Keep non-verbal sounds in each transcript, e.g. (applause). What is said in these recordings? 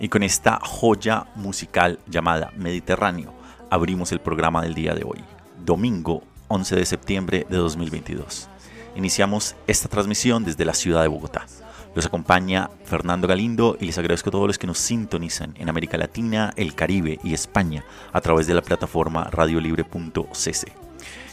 Y Y con esta joya musical llamada Mediterráneo, abrimos el programa del día de hoy, domingo 11 de septiembre de 2022. Iniciamos esta transmisión desde la ciudad de Bogotá. Los acompaña Fernando Galindo y les agradezco a todos los que nos sintonizan en América Latina, el Caribe y España a través de la plataforma radiolibre.cc.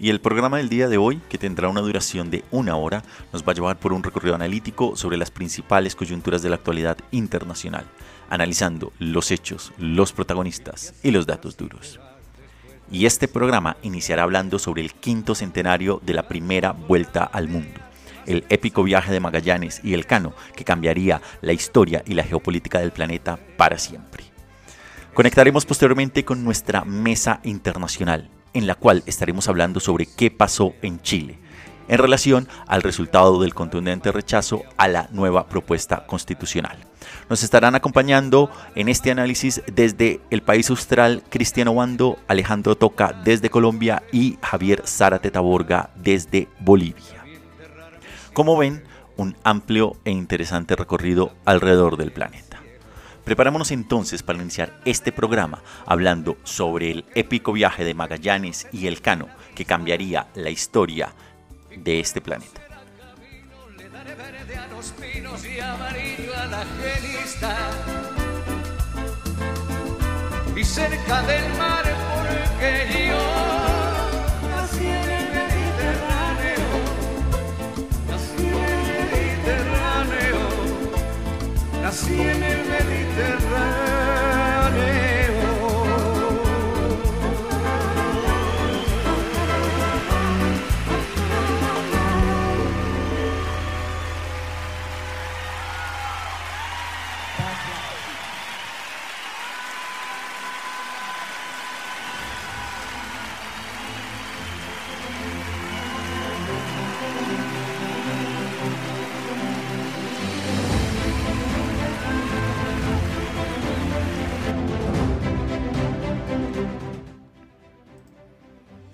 Y el programa del día de hoy, que tendrá una duración de una hora, nos va a llevar por un recorrido analítico sobre las principales coyunturas de la actualidad internacional, analizando los hechos, los protagonistas y los datos duros. Y este programa iniciará hablando sobre el quinto centenario de la primera vuelta al mundo, el épico viaje de Magallanes y Elcano que cambiaría la historia y la geopolítica del planeta para siempre. Conectaremos posteriormente con nuestra mesa internacional, en la cual estaremos hablando sobre qué pasó en Chile, en relación al resultado del contundente rechazo a la nueva propuesta constitucional. Nos estarán acompañando en este análisis desde el país austral Cristiano Bando, Alejandro Toca desde Colombia y Javier Zárate Taborga desde Bolivia. Como ven, un amplio e interesante recorrido alrededor del planeta. Preparémonos entonces para iniciar este programa hablando sobre el épico viaje de Magallanes y Elcano que cambiaría la historia de este planeta. Nací en el Mediterráneo.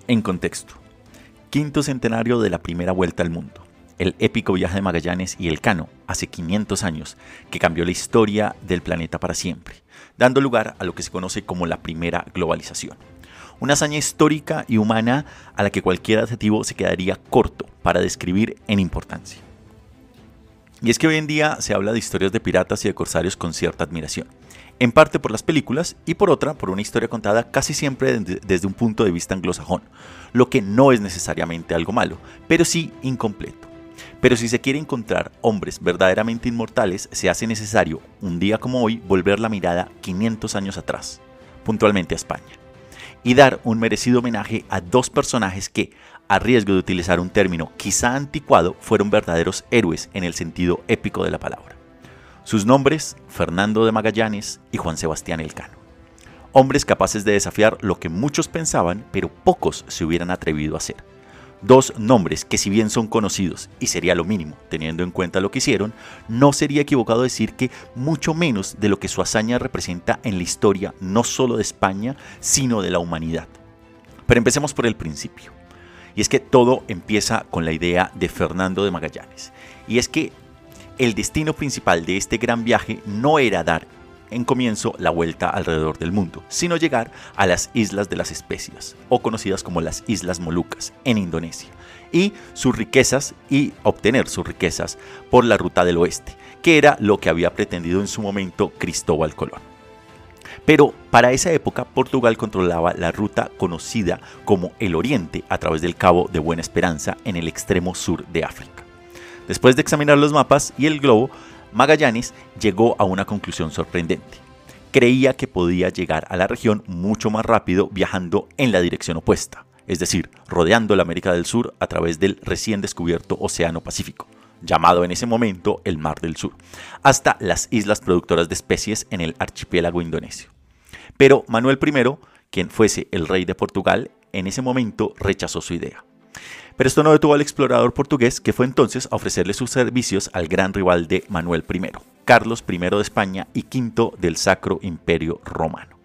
En contexto, quinto centenario de la primera vuelta al mundo, el épico viaje de Magallanes y Elcano, hace 500 años, que cambió la historia del planeta para siempre, dando lugar a lo que se conoce como la primera globalización. Una hazaña histórica y humana a la que cualquier adjetivo se quedaría corto para describir en importancia. Y es que hoy en día se habla de historias de piratas y de corsarios con cierta admiración, en parte por las películas y por otra por una historia contada casi siempre de- desde un punto de vista anglosajón, lo que no es necesariamente algo malo, pero sí incompleto. Pero si se quiere encontrar hombres verdaderamente inmortales, se hace necesario, un día como hoy, volver la mirada 500 años atrás, puntualmente a España, y dar un merecido homenaje a dos personajes que, a riesgo de utilizar un término quizá anticuado, fueron verdaderos héroes en el sentido épico de la palabra. Sus nombres, Fernando de Magallanes y Juan Sebastián Elcano. Hombres capaces de desafiar lo que muchos pensaban, pero pocos se hubieran atrevido a hacer. Dos nombres que si bien son conocidos, y sería lo mínimo teniendo en cuenta lo que hicieron, no sería equivocado decir que mucho menos de lo que su hazaña representa en la historia no solo de España, sino de la humanidad. Pero empecemos por el principio. Y es que todo empieza con la idea de Fernando de Magallanes. Y es que el destino principal de este gran viaje no era dar en comienzo la vuelta alrededor del mundo, sino llegar a las Islas de las Especias, o conocidas como las Islas Molucas, en Indonesia, y sus riquezas y obtener sus riquezas por la ruta del oeste, que era lo que había pretendido en su momento Cristóbal Colón. Pero para esa época Portugal controlaba la ruta conocida como el Oriente a través del Cabo de Buena Esperanza en el extremo sur de África. Después de examinar los mapas y el globo, Magallanes llegó a una conclusión sorprendente. Creía que podía llegar a la región mucho más rápido viajando en la dirección opuesta, es decir, rodeando la América del Sur a través del recién descubierto Océano Pacífico, llamado en ese momento el Mar del Sur, hasta las islas productoras de especies en el archipiélago indonesio. Pero Manuel I, quien fuese el rey de Portugal, en ese momento rechazó su idea. Pero esto no detuvo al explorador portugués que fue entonces a ofrecerle sus servicios al gran rival de Manuel I, Carlos I de España y V del Sacro Imperio Romano.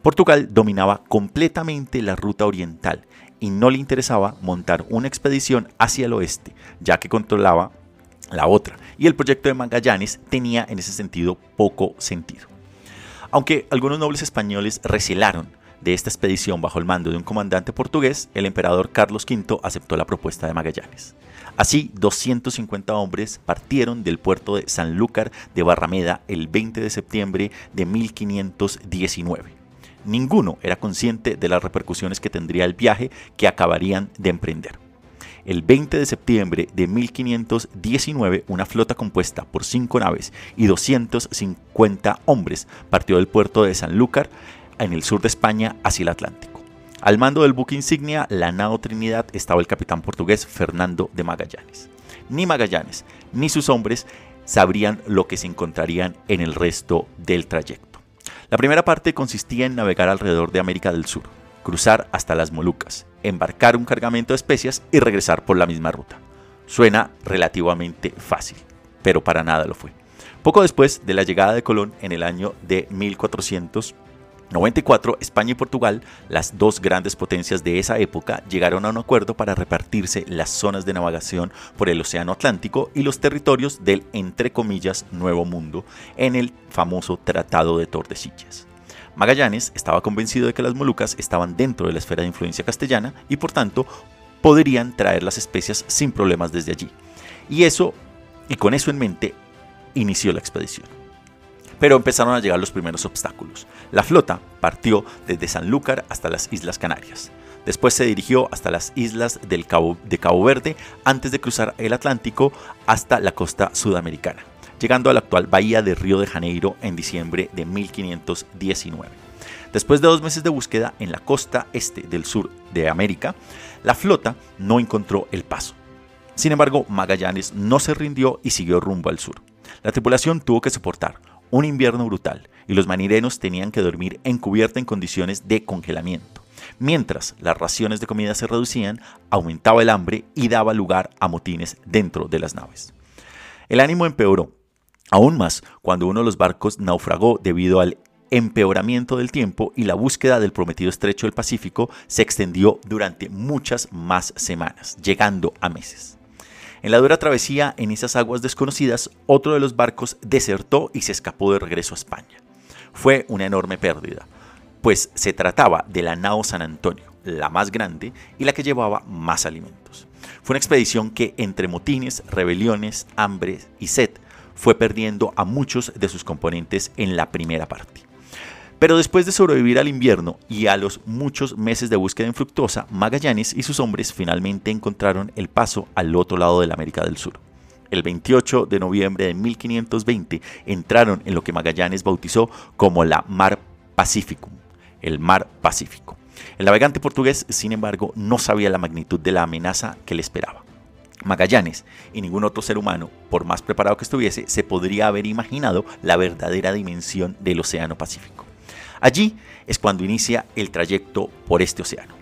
Portugal dominaba completamente la ruta oriental y no le interesaba montar una expedición hacia el oeste, ya que controlaba la otra, y el proyecto de Magallanes tenía en ese sentido poco sentido. Aunque algunos nobles españoles recelaron de esta expedición bajo el mando de un comandante portugués, el emperador Carlos V aceptó la propuesta de Magallanes. Así, 250 hombres partieron del puerto de Sanlúcar de Barrameda el 20 de septiembre de 1519. Ninguno era consciente de las repercusiones que tendría el viaje que acabarían de emprender. El 20 de septiembre de 1519, una flota compuesta por cinco naves y 250 hombres partió del puerto de Sanlúcar en el sur de España hacia el Atlántico. Al mando del buque insignia, la nao Trinidad, estaba el capitán portugués Fernando de Magallanes. Ni Magallanes ni sus hombres sabrían lo que se encontrarían en el resto del trayecto. La primera parte consistía en navegar alrededor de América del Sur, cruzar hasta las Molucas, embarcar un cargamento de especias y regresar por la misma ruta. Suena relativamente fácil, pero para nada lo fue. Poco después de la llegada de Colón en el año de 1400, 94, España y Portugal, las dos grandes potencias de esa época, llegaron a un acuerdo para repartirse las zonas de navegación por el Océano Atlántico y los territorios del, entre comillas, Nuevo Mundo en el famoso Tratado de Tordesillas. Magallanes estaba convencido de que las Molucas estaban dentro de la esfera de influencia castellana y por tanto podrían traer las especias sin problemas desde allí. Y eso, y con eso en mente, inició la expedición pero empezaron a llegar los primeros obstáculos. La flota partió desde Sanlúcar hasta las Islas Canarias. Después se dirigió hasta las islas del Cabo, de Cabo Verde antes de cruzar el Atlántico hasta la costa sudamericana, llegando a la actual bahía de Río de Janeiro en diciembre de 1519. Después de dos meses de búsqueda en la costa este del sur de América, la flota no encontró el paso. Sin embargo, Magallanes no se rindió y siguió rumbo al sur. La tripulación tuvo que soportar un invierno brutal y los marineros tenían que dormir en cubierta en condiciones de congelamiento. Mientras las raciones de comida se reducían, aumentaba el hambre y daba lugar a motines dentro de las naves. El ánimo empeoró, aún más cuando uno de los barcos naufragó debido al empeoramiento del tiempo y la búsqueda del prometido estrecho del Pacífico se extendió durante muchas más semanas, llegando a meses. En la dura travesía en esas aguas desconocidas, otro de los barcos desertó y se escapó de regreso a España. Fue una enorme pérdida, pues se trataba de la nao San Antonio, la más grande y la que llevaba más alimentos. Fue una expedición que entre motines, rebeliones, hambre y sed fue perdiendo a muchos de sus componentes en la primera parte. Pero después de sobrevivir al invierno y a los muchos meses de búsqueda infructuosa, Magallanes y sus hombres finalmente encontraron el paso al otro lado de la América del Sur. El 28 de noviembre de 1520 entraron en lo que Magallanes bautizó como la Mar Pacificum, el Mar Pacífico. El navegante portugués, sin embargo, no sabía la magnitud de la amenaza que le esperaba. Magallanes y ningún otro ser humano, por más preparado que estuviese, se podría haber imaginado la verdadera dimensión del Océano Pacífico. Allí es cuando inicia el trayecto por este océano.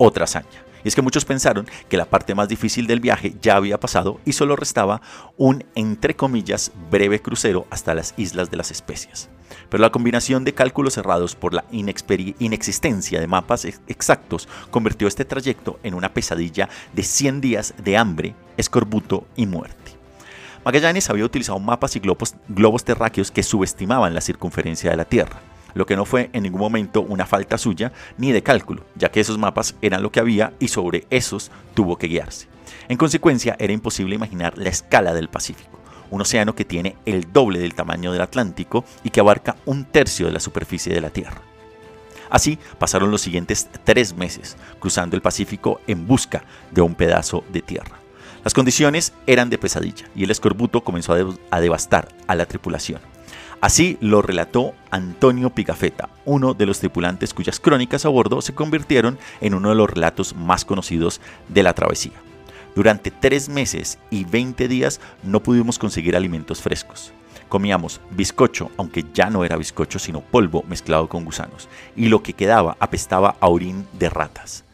otra hazaña. Y es que muchos pensaron que la parte más difícil del viaje ya había pasado y solo restaba un, entre comillas, breve crucero hasta las Islas de las Especias. Pero la combinación de cálculos cerrados por la inexistencia de mapas exactos convirtió este trayecto en una pesadilla de 100 días de hambre, escorbuto y muerte. Magallanes había utilizado mapas y globos, globos terráqueos que subestimaban la circunferencia de la Tierra lo que no fue en ningún momento una falta suya ni de cálculo, ya que esos mapas eran lo que había y sobre esos tuvo que guiarse. En consecuencia, era imposible imaginar la escala del Pacífico, un océano que tiene el doble del tamaño del Atlántico y que abarca un tercio de la superficie de la Tierra. Así pasaron los siguientes tres meses cruzando el Pacífico en busca de un pedazo de tierra. Las condiciones eran de pesadilla y el escorbuto comenzó a, devastar a la tripulación. Así lo relató Antonio Pigafetta, uno de los tripulantes cuyas crónicas a bordo se convirtieron en uno de los relatos más conocidos de la travesía. Durante tres meses y 20 días no pudimos conseguir alimentos frescos. Comíamos bizcocho, aunque ya no era bizcocho sino polvo mezclado con gusanos, y lo que quedaba apestaba a orín de ratas.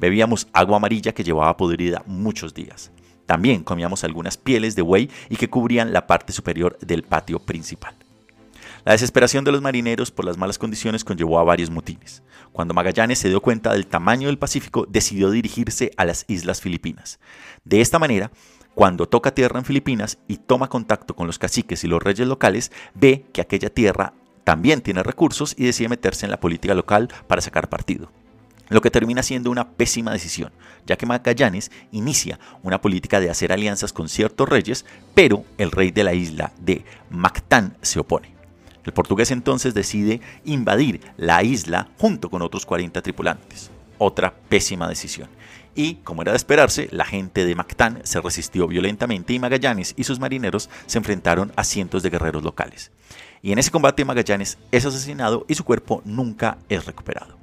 Bebíamos agua amarilla que llevaba podrida muchos días. También comíamos algunas pieles de buey y que cubrían la parte superior del patio principal. La desesperación de los marineros por las malas condiciones conllevó a varios motines. Cuando Magallanes se dio cuenta del tamaño del Pacífico, decidió dirigirse a las Islas Filipinas. De esta manera, cuando toca tierra en Filipinas y toma contacto con los caciques y los reyes locales, ve que aquella tierra también tiene recursos y decide meterse en la política local para sacar partido lo que termina siendo una pésima decisión, ya que Magallanes inicia una política de hacer alianzas con ciertos reyes, pero el rey de la isla de Mactán se opone. El portugués entonces decide invadir la isla junto con otros 40 tripulantes. Otra pésima decisión. Y, como era de esperarse, la gente de Mactán se resistió violentamente y Magallanes y sus marineros se enfrentaron a cientos de guerreros locales. Y en ese combate Magallanes es asesinado y su cuerpo nunca es recuperado.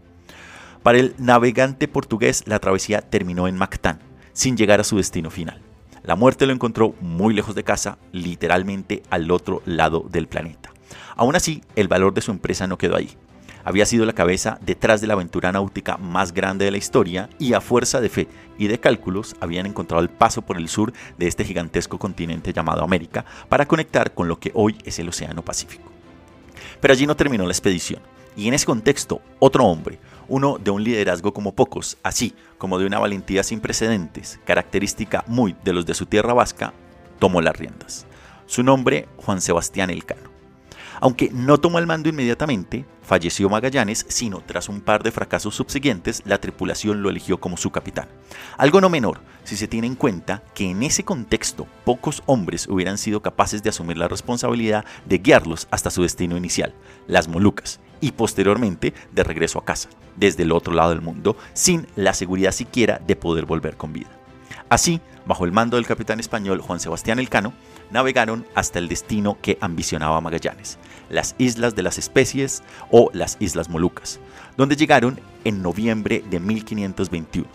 Para el navegante portugués la travesía terminó en Mactán, sin llegar a su destino final. La muerte lo encontró muy lejos de casa, literalmente al otro lado del planeta. Aún así, el valor de su empresa no quedó ahí. Había sido la cabeza detrás de la aventura náutica más grande de la historia y a fuerza de fe y de cálculos habían encontrado el paso por el sur de este gigantesco continente llamado América para conectar con lo que hoy es el Océano Pacífico. Pero allí no terminó la expedición. Y en ese contexto, otro hombre, uno de un liderazgo como pocos, así como de una valentía sin precedentes, característica muy de los de su tierra vasca, tomó las riendas. Su nombre, Juan Sebastián Elcano. Aunque no tomó el mando inmediatamente, falleció Magallanes, sino tras un par de fracasos subsiguientes, la tripulación lo eligió como su capitán. Algo no menor, si se tiene en cuenta que en ese contexto pocos hombres hubieran sido capaces de asumir la responsabilidad de guiarlos hasta su destino inicial, las Molucas, y posteriormente de regreso a casa, desde el otro lado del mundo, sin la seguridad siquiera de poder volver con vida. Así, bajo el mando del capitán español Juan Sebastián Elcano, navegaron hasta el destino que ambicionaba Magallanes, las Islas de las Especies o las Islas Molucas, donde llegaron en noviembre de 1521.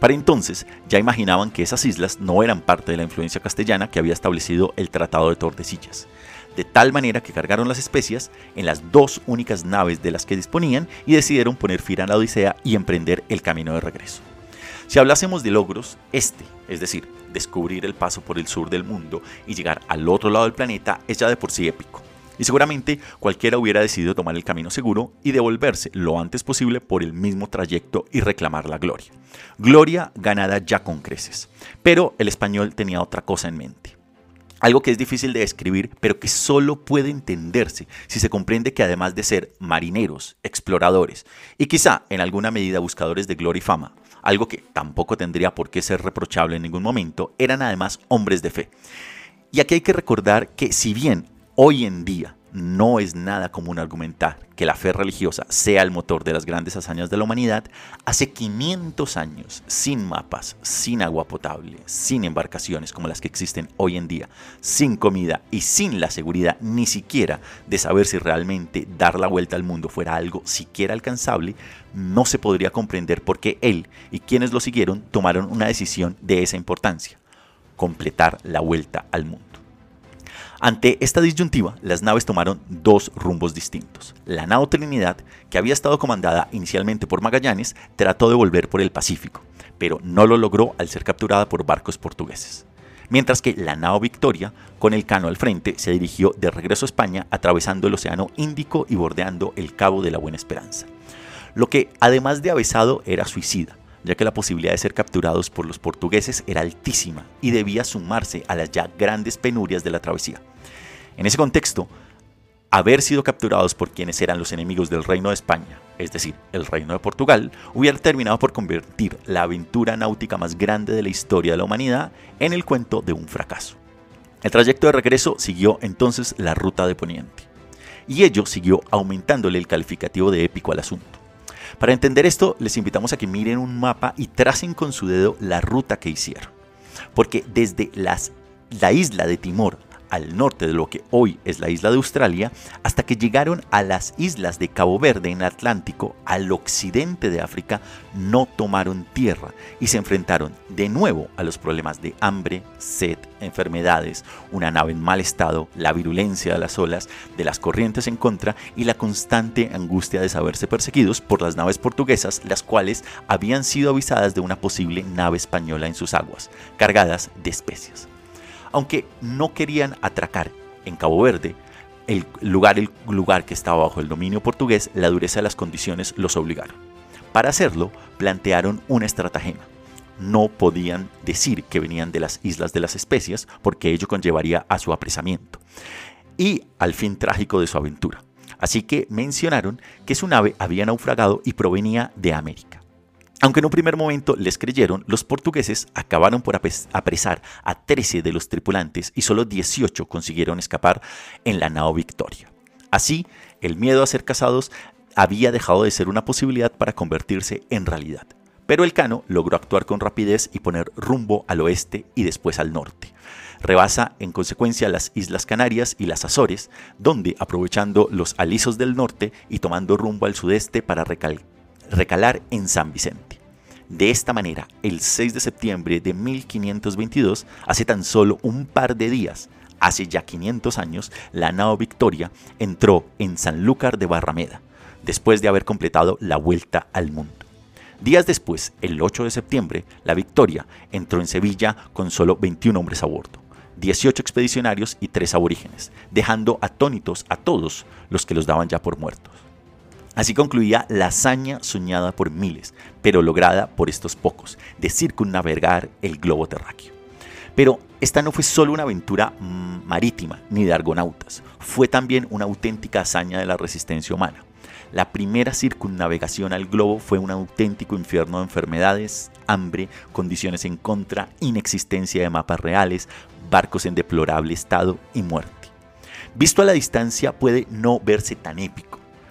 Para entonces ya imaginaban que esas islas no eran parte de la influencia castellana que había establecido el Tratado de Tordesillas, de tal manera que cargaron las especias en las dos únicas naves de las que disponían y decidieron poner fin a la Odisea y emprender el camino de regreso. Si hablásemos de logros, este, es decir, descubrir el paso por el sur del mundo y llegar al otro lado del planeta, es ya de por sí épico. Y seguramente cualquiera hubiera decidido tomar el camino seguro y devolverse lo antes posible por el mismo trayecto y reclamar la gloria. Gloria ganada ya con creces. Pero el español tenía otra cosa en mente. Algo que es difícil de describir, pero que solo puede entenderse si se comprende que además de ser marineros, exploradores y quizá en alguna medida buscadores de gloria y fama, algo que tampoco tendría por qué ser reprochable en ningún momento, eran además hombres de fe. Y aquí hay que recordar que si bien hoy en día no es nada común argumentar que la fe religiosa sea el motor de las grandes hazañas de la humanidad, hace 500 años, sin mapas, sin agua potable, sin embarcaciones como las que existen hoy en día, sin comida y sin la seguridad ni siquiera de saber si realmente dar la vuelta al mundo fuera algo siquiera alcanzable, no se podría comprender por qué él y quienes lo siguieron tomaron una decisión de esa importancia, completar la vuelta al mundo. Ante esta disyuntiva, las naves tomaron dos rumbos distintos. La nao Trinidad, que había estado comandada inicialmente por Magallanes, trató de volver por el Pacífico, pero no lo logró al ser capturada por barcos portugueses. Mientras que la nao Victoria, con el cano al frente, se dirigió de regreso a España atravesando el Océano Índico y bordeando el Cabo de la Buena Esperanza. Lo que, además de avesado, era suicida, ya que la posibilidad de ser capturados por los portugueses era altísima y debía sumarse a las ya grandes penurias de la travesía. En ese contexto, haber sido capturados por quienes eran los enemigos del reino de España, es decir, el reino de Portugal, hubiera terminado por convertir la aventura náutica más grande de la historia de la humanidad en el cuento de un fracaso. El trayecto de regreso siguió entonces la ruta de Poniente, y ello siguió aumentándole el calificativo de épico al asunto. Para entender esto, les invitamos a que miren un mapa y tracen con su dedo la ruta que hicieron. Porque desde las, la isla de Timor al norte de lo que hoy es la isla de Australia, hasta que llegaron a las islas de Cabo Verde en Atlántico, al occidente de África, no tomaron tierra y se enfrentaron de nuevo a los problemas de hambre, sed, enfermedades, una nave en mal estado, la virulencia de las olas, de las corrientes en contra y la constante angustia de saberse perseguidos por las naves portuguesas, las cuales habían sido avisadas de una posible nave española en sus aguas, cargadas de especias aunque no querían atracar en Cabo Verde, el lugar, el lugar que estaba bajo el dominio portugués, la dureza de las condiciones los obligaron. Para hacerlo, plantearon una estratagema. No podían decir que venían de las Islas de las Especias porque ello conllevaría a su apresamiento y al fin trágico de su aventura. Así que mencionaron que su nave había naufragado y provenía de América. Aunque en un primer momento les creyeron, los portugueses acabaron por apresar a 13 de los tripulantes y solo 18 consiguieron escapar en la nao Victoria. Así, el miedo a ser casados había dejado de ser una posibilidad para convertirse en realidad. Pero el Cano logró actuar con rapidez y poner rumbo al oeste y después al norte. Rebasa en consecuencia las Islas Canarias y las Azores, donde, aprovechando los alisos del norte y tomando rumbo al sudeste para recalar en San Vicente. De esta manera, el 6 de septiembre de 1522, hace tan solo un par de días, hace ya 500 años, la nao Victoria entró en Sanlúcar de Barrameda, después de haber completado la vuelta al mundo. Días después, el 8 de septiembre, la Victoria entró en Sevilla con solo 21 hombres a bordo, 18 expedicionarios y 3 aborígenes, dejando atónitos a todos los que los daban ya por muertos. Así concluía la hazaña soñada por miles, pero lograda por estos pocos, de circunnavegar el globo terráqueo. Pero esta no fue solo una aventura mm, marítima ni de argonautas, fue también una auténtica hazaña de la resistencia humana. La primera circunnavegación al globo fue un auténtico infierno de enfermedades, hambre, condiciones en contra, inexistencia de mapas reales, barcos en deplorable estado y muerte. Visto a la distancia puede no verse tan épico,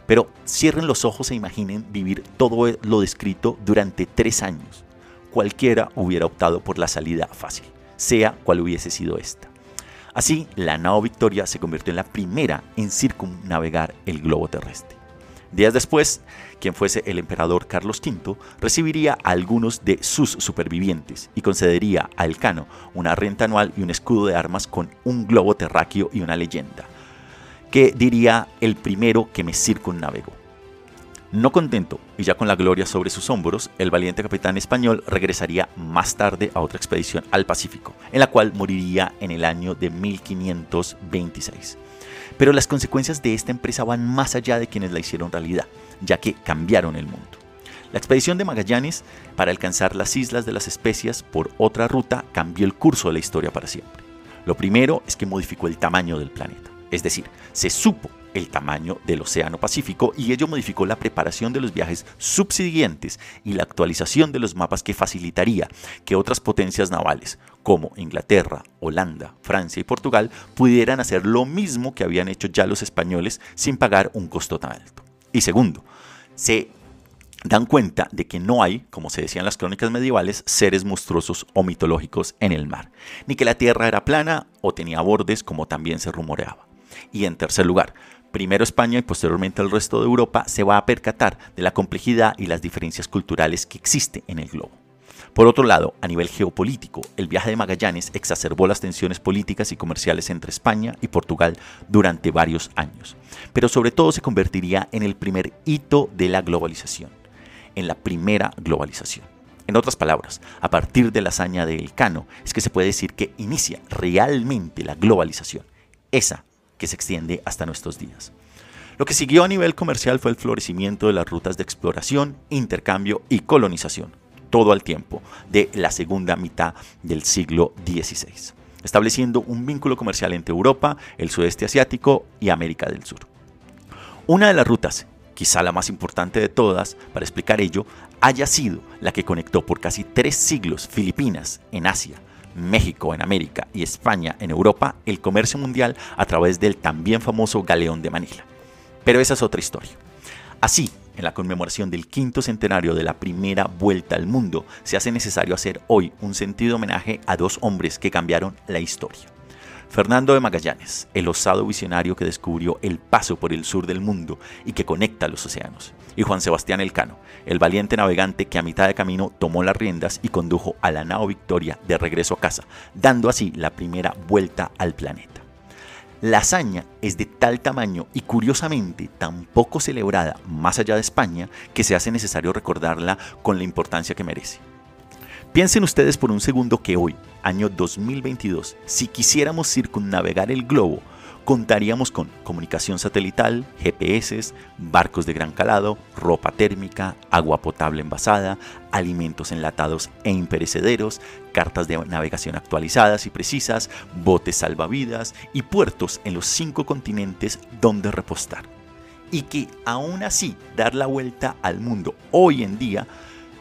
pero cierren los ojos e imaginen vivir todo lo descrito durante tres años. Cualquiera hubiera optado por la salida fácil, sea cual hubiese sido esta. Así, la nao Victoria se convirtió en la primera en circunnavegar el globo terrestre. Días después, quien fuese el emperador Carlos V recibiría a algunos de sus supervivientes y concedería a Elcano una renta anual y un escudo de armas con un globo terráqueo y una leyenda, que diría el primero que me circunnavegó. No contento y ya con la gloria sobre sus hombros, el valiente capitán español regresaría más tarde a otra expedición al Pacífico, en la cual moriría en el año de 1526. Pero las consecuencias de esta empresa van más allá de quienes la hicieron realidad, ya que cambiaron el mundo. La expedición de Magallanes para alcanzar las Islas de las Especias por otra ruta cambió el curso de la historia para siempre. Lo primero es que modificó el tamaño del planeta. Es decir, se supo el tamaño del Océano Pacífico y ello modificó la preparación de los viajes subsiguientes y la actualización de los mapas que facilitaría que otras potencias navales como Inglaterra, Holanda, Francia y Portugal pudieran hacer lo mismo que habían hecho ya los españoles sin pagar un costo tan alto. Y segundo, se dan cuenta de que no hay, como se decía en las crónicas medievales, seres monstruosos o mitológicos en el mar, ni que la tierra era plana o tenía bordes como también se rumoreaba. Y en tercer lugar, primero España y posteriormente el resto de Europa se va a percatar de la complejidad y las diferencias culturales que existe en el globo. Por otro lado, a nivel geopolítico, el viaje de Magallanes exacerbó las tensiones políticas y comerciales entre España y Portugal durante varios años, pero sobre todo se convertiría en el primer hito de la globalización, en la primera globalización. En otras palabras, a partir de la hazaña de Elcano es que se puede decir que inicia realmente la globalización, esa que se extiende hasta nuestros días. Lo que siguió a nivel comercial fue el florecimiento de las rutas de exploración, intercambio y colonización, todo al tiempo de la segunda mitad del siglo XVI, estableciendo un vínculo comercial entre Europa, el sudeste asiático y América del Sur. Una de las rutas, quizá la más importante de todas, para explicar ello, haya sido la que conectó por casi tres siglos Filipinas en Asia, México en América y España en Europa el comercio mundial a través del también famoso Galeón de Manila. Pero esa es otra historia. Así, en la conmemoración del quinto centenario de la primera vuelta al mundo, se hace necesario hacer hoy un sentido homenaje a dos hombres que cambiaron la historia. Fernando de Magallanes, el osado visionario que descubrió el paso por el sur del mundo y que conecta los océanos, y Juan Sebastián Elcano, el valiente navegante que a mitad de camino tomó las riendas y condujo a la nao Victoria de regreso a casa, dando así la primera vuelta al planeta. La hazaña es de tal tamaño y curiosamente tan poco celebrada más allá de España que se hace necesario recordarla con la importancia que merece. Piensen ustedes por un segundo que hoy, año 2022, si quisiéramos circunnavegar el globo, contaríamos con comunicación satelital, GPS, barcos de gran calado, ropa térmica, agua potable envasada, alimentos enlatados e imperecederos, cartas de navegación actualizadas y precisas, botes salvavidas y puertos en los cinco continentes donde repostar. Y que aún así dar la vuelta al mundo hoy en día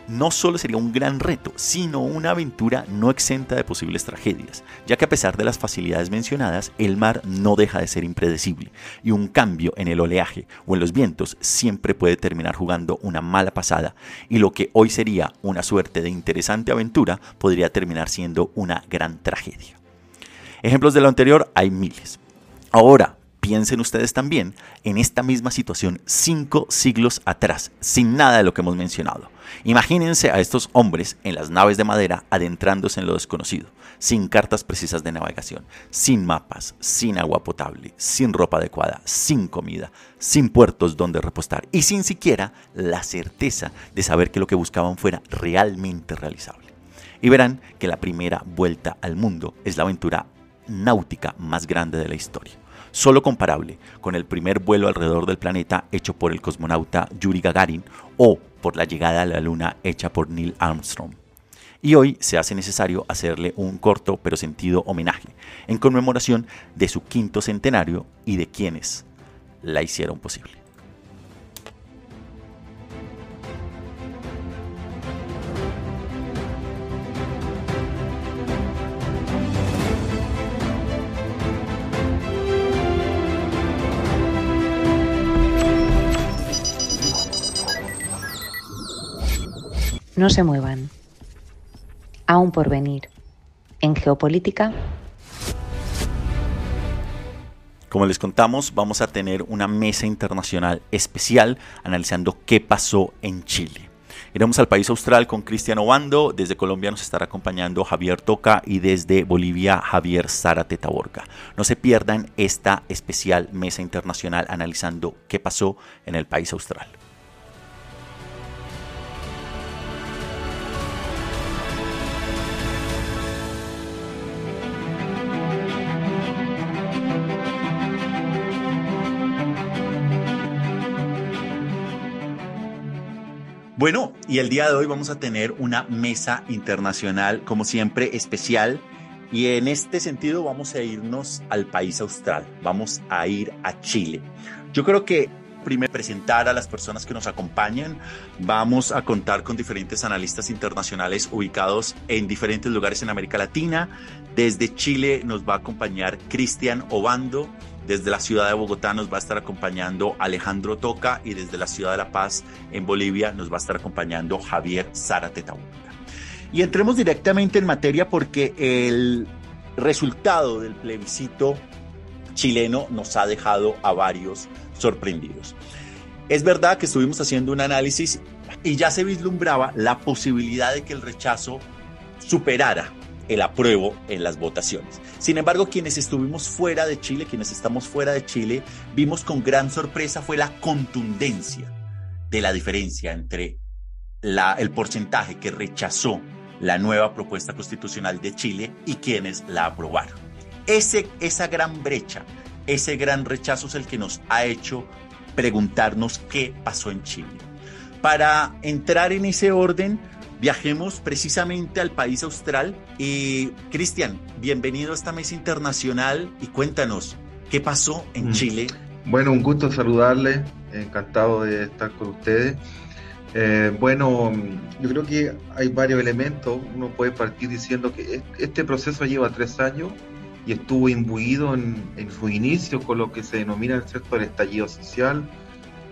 no solo sería un gran reto, sino una aventura no exenta de posibles tragedias, ya que a pesar de las facilidades mencionadas, el mar no deja de ser impredecible, y un cambio en el oleaje o en los vientos siempre puede terminar jugando una mala pasada, y lo que hoy sería una suerte de interesante aventura podría terminar siendo una gran tragedia. Ejemplos de lo anterior hay miles. Ahora, piensen ustedes también en esta misma situación cinco siglos atrás, sin nada de lo que hemos mencionado. Imagínense a estos hombres en las naves de madera adentrándose en lo desconocido, sin cartas precisas de navegación, sin mapas, sin agua potable, sin ropa adecuada, sin comida, sin puertos donde repostar y sin siquiera la certeza de saber que lo que buscaban fuera realmente realizable. Y verán que la primera vuelta al mundo es la aventura náutica más grande de la historia solo comparable con el primer vuelo alrededor del planeta hecho por el cosmonauta Yuri Gagarin o por la llegada a la Luna hecha por Neil Armstrong. Y hoy se hace necesario hacerle un corto pero sentido homenaje en conmemoración de su quinto centenario y de quienes la hicieron posible. No se muevan. Aún por venir. En geopolítica. Como les contamos, vamos a tener una mesa internacional especial analizando qué pasó en Chile. Iremos al país austral con Cristiano Obando, desde Colombia nos estará acompañando Javier Toca y desde Bolivia Javier Zárate Taborga. No se pierdan esta especial mesa internacional analizando qué pasó en el país austral. Bueno, y el día de hoy vamos a tener una mesa internacional, como siempre, especial. Y en este sentido vamos a irnos al país austral, vamos a ir a Chile. Yo creo que primero presentar a las personas que nos acompañan. Vamos a contar con diferentes analistas internacionales ubicados en diferentes lugares en América Latina. Desde Chile nos va a acompañar Cristian Obando, desde la ciudad de Bogotá nos va a estar acompañando Alejandro Toca y desde la ciudad de La Paz en Bolivia nos va a estar acompañando Javier Zárate Y entremos directamente en materia porque el resultado del plebiscito chileno nos ha dejado a varios sorprendidos. Es verdad que estuvimos haciendo un análisis y ya se vislumbraba la posibilidad de que el rechazo superara el apruebo en las votaciones. Sin embargo, quienes estuvimos fuera de Chile, quienes estamos fuera de Chile, vimos con gran sorpresa fue la contundencia de la diferencia entre la, el porcentaje que rechazó la nueva propuesta constitucional de Chile y quienes la aprobaron. Ese, esa gran brecha, ese gran rechazo es el que nos ha hecho preguntarnos qué pasó en Chile. Para entrar en ese orden, viajemos precisamente al país austral. Y Cristian, bienvenido a esta mesa internacional y cuéntanos, ¿qué pasó en mm. Chile? Bueno, un gusto saludarle, encantado de estar con ustedes. Eh, bueno, yo creo que hay varios elementos. Uno puede partir diciendo que este proceso lleva tres años y estuvo imbuido en, su inicio con lo que se denomina el sector estallido social,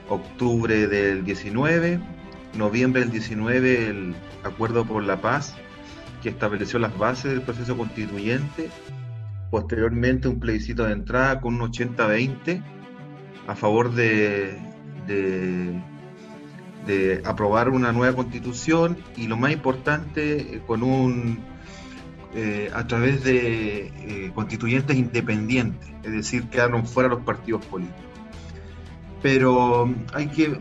octubre del 19, noviembre del 19 el Acuerdo por la Paz, que estableció las bases del proceso constituyente, posteriormente un plebiscito de entrada con un 80-20 a favor de de aprobar una nueva constitución y lo más importante, eh, con un eh, a través de eh, constituyentes independientes, es decir, quedaron fuera los partidos políticos. Pero hay que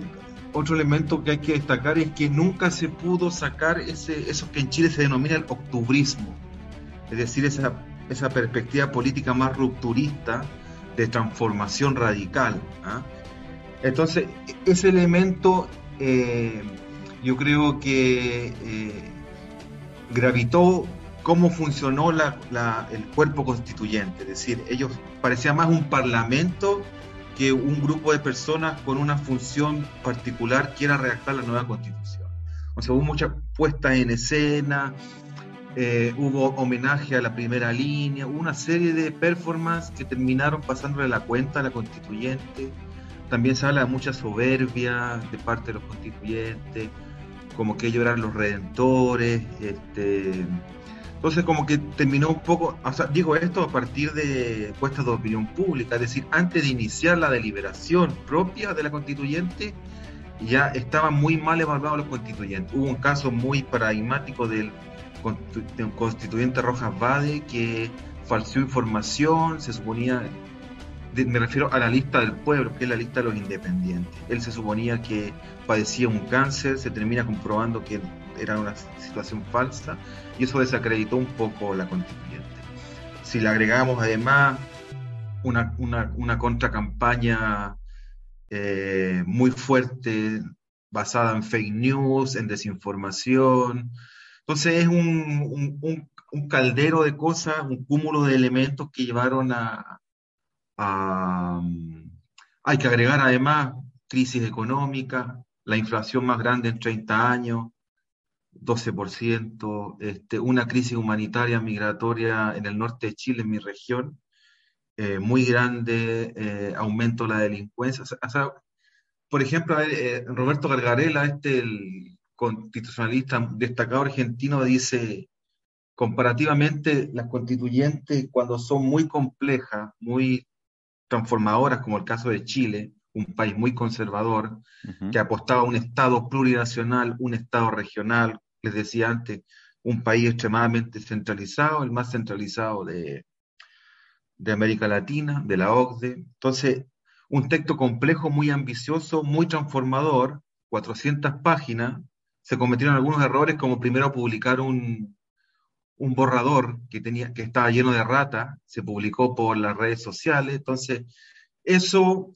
otro elemento que hay que destacar es que nunca se pudo sacar ese, eso que en Chile se denomina el octubrismo, es decir, esa, esa perspectiva política más rupturista de transformación radical. ¿ah? Entonces, ese elemento eh, yo creo que eh, gravitó cómo funcionó el cuerpo constituyente. Es decir, ellos parecía más un parlamento que un grupo de personas con una función particular quiera redactar la nueva constitución. O sea, hubo mucha puesta en escena, eh, hubo homenaje a la primera línea, hubo una serie de performances que terminaron pasándole la cuenta a la constituyente también se habla de mucha soberbia de parte de los constituyentes, como que ellos eran los redentores. Este, entonces como que terminó un poco, digo esto a partir de puestas de opinión pública, es decir, antes de iniciar la deliberación propia de la constituyente, ya estaban muy mal evaluados los constituyentes. Hubo un caso muy paradigmático del constituyente Rojas Bade que falseó información, se suponía me refiero a la lista del pueblo, que es la lista de los independientes. Él se suponía que padecía un cáncer, se termina comprobando que era una situación falsa y eso desacreditó un poco la constituyente. Si le agregamos además una, una, contracampaña eh, muy fuerte basada en fake news, en desinformación, entonces es un, un caldero de cosas, un cúmulo de elementos que llevaron a, hay que agregar además crisis económica, la inflación más grande en 30 años, 12%, este, una crisis humanitaria migratoria en el norte de Chile, en mi región, eh, muy grande, eh, aumento de la delincuencia. por ejemplo, eh, Roberto Gargarela, este el constitucionalista destacado argentino, dice, comparativamente las constituyentes cuando son muy complejas, muy transformadoras, como el caso de Chile, un país muy conservador, que apostaba a un Estado plurinacional, un Estado regional, les decía antes, un país extremadamente centralizado, el más centralizado de, de América Latina, de la OCDE. Entonces, un texto complejo, muy ambicioso, muy transformador, 400 páginas, se cometieron algunos errores, como primero publicar un, un borrador que, tenía, que estaba lleno de rata, se publicó por las redes sociales, entonces eso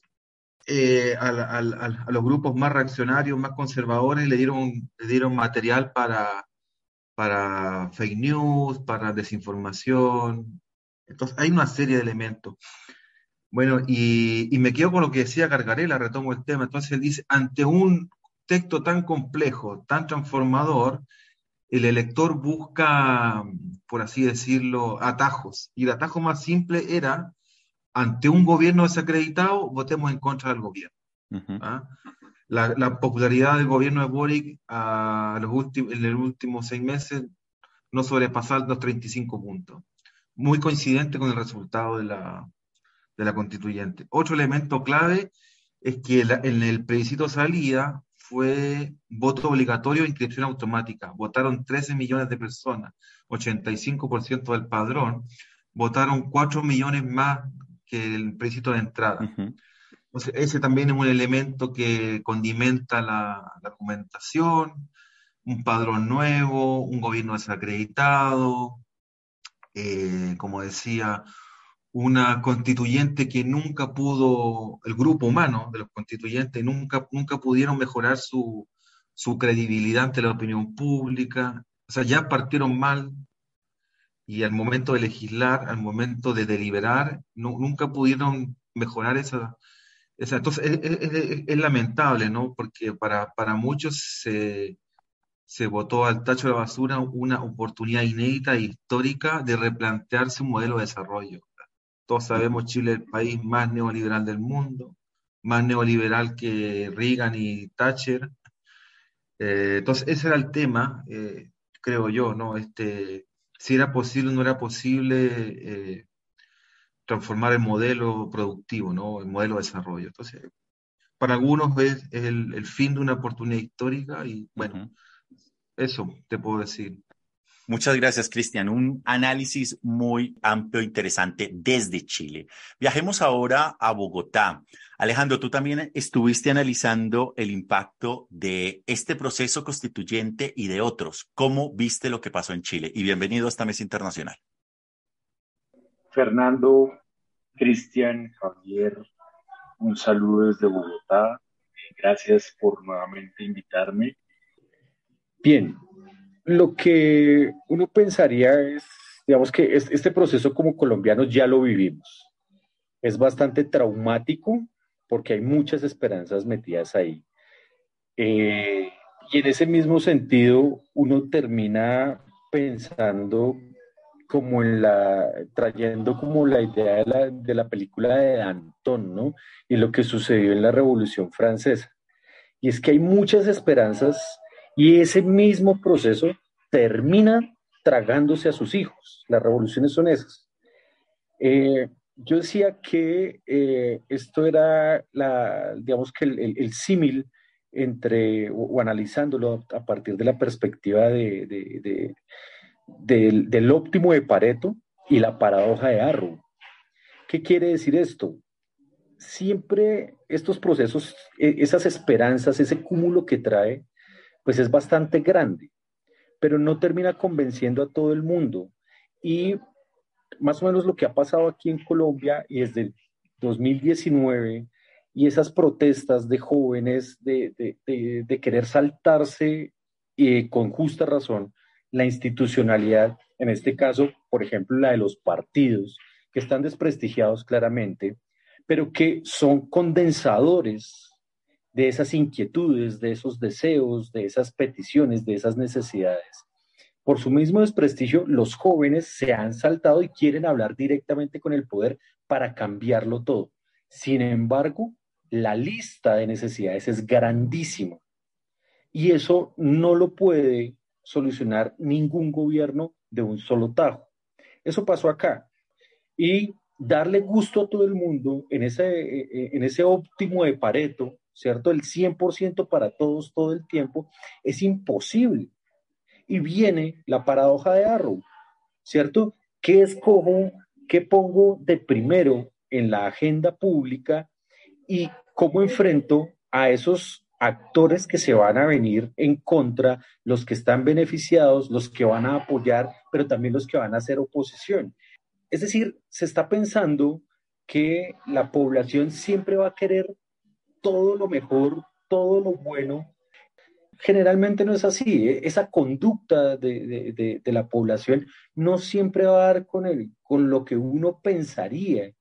eh, a, los grupos más reaccionarios, más conservadores, le dieron, material para, fake news, para desinformación, entonces hay una serie de elementos. Bueno, y, me quedo con lo que decía Gargarela, retomo el tema, entonces él dice, ante un texto tan complejo, tan transformador, el elector busca, por así decirlo, atajos. Y el atajo más simple era, ante un gobierno desacreditado, votemos en contra del gobierno. ¿ah? la, popularidad del gobierno de Boric a los en los últimos seis meses no sobrepasar los 35 puntos. Muy coincidente con el resultado de la, de la constituyente. Otro elemento clave es que en el plebiscito salida fue voto obligatorio e inscripción automática. Votaron 13 millones de personas, 85% del padrón. Votaron 4 millones más que el préstamo de entrada. Entonces, ese también es un elemento que condimenta la, la argumentación, un padrón nuevo, un gobierno desacreditado, eh, como decía, una constituyente que nunca pudo, el grupo humano de los constituyentes nunca, nunca pudieron mejorar su, su credibilidad ante la opinión pública. O sea, ya partieron mal y al momento de legislar, al momento de deliberar, nunca pudieron mejorar esa... esa entonces, es, lamentable, ¿no? Porque para, para muchos se, se votó al tacho de la basura una oportunidad inédita e histórica de replantearse un modelo de desarrollo. Todos sabemos Chile es el país más neoliberal del mundo, más neoliberal que Reagan y Thatcher. Eh, entonces, ese era el tema, eh, creo yo, ¿no? Este, si era posible o no era posible eh, transformar el modelo productivo, ¿no? El modelo de desarrollo. Entonces, para algunos es, el, fin de una oportunidad histórica y, bueno, eso te puedo decir. Muchas gracias, Cristian. Un análisis muy amplio e interesante desde Chile. Viajemos ahora a Bogotá. Alejandro, tú también estuviste analizando el impacto de este proceso constituyente y de otros. ¿Cómo viste lo que pasó en Chile? Y bienvenido a esta mesa internacional. Fernando, Cristian, Javier, un saludo desde Bogotá. Gracias por nuevamente invitarme. Bien, lo que uno pensaría es, digamos que este proceso como colombianos ya lo vivimos. Es bastante traumático porque hay muchas esperanzas metidas ahí. Eh, y en ese mismo sentido, uno termina pensando como en la, trayendo como la idea de la, de la película de Danton, ¿no? Y lo que sucedió en la Revolución Francesa. Y es que hay muchas esperanzas y ese mismo proceso termina tragándose a sus hijos. Las revoluciones son esas. Eh, yo decía que eh, esto era, la, digamos que el, símil entre, o, analizándolo a partir de la perspectiva de, del, óptimo de Pareto y la paradoja de Arrow. ¿Qué quiere decir esto? Siempre estos procesos, e, esas esperanzas, ese cúmulo que trae, pues es bastante grande, pero no termina convenciendo a todo el mundo. Y más o menos lo que ha pasado aquí en Colombia y desde el 2019 y esas protestas de jóvenes de, querer saltarse eh, con justa razón la institucionalidad, en este caso, por ejemplo, la de los partidos, que están desprestigiados claramente, pero que son condensadores de esas inquietudes, de esos deseos, de esas peticiones, de esas necesidades. Por su mismo desprestigio, los jóvenes se han saltado y quieren hablar directamente con el poder para cambiarlo todo. Sin embargo, la lista de necesidades es grandísima y eso no lo puede solucionar ningún gobierno de un solo tajo. Eso pasó acá. Y darle gusto a todo el mundo en ese, eh, en ese óptimo de Pareto, ¿cierto? El 100% para todos todo el tiempo, es imposible. Y viene la paradoja de Arrow, ¿cierto? ¿Qué escojo, qué pongo de primero en la agenda pública y cómo enfrento a esos actores que se van a venir en contra, los que están beneficiados, los que van a apoyar, pero también los que van a hacer oposición? Es decir, se está pensando que la población siempre va a querer todo lo mejor, todo lo bueno. Generalmente no es así. ¿eh? Esa conducta de, la población no siempre va a dar con, el, con lo que uno pensaría,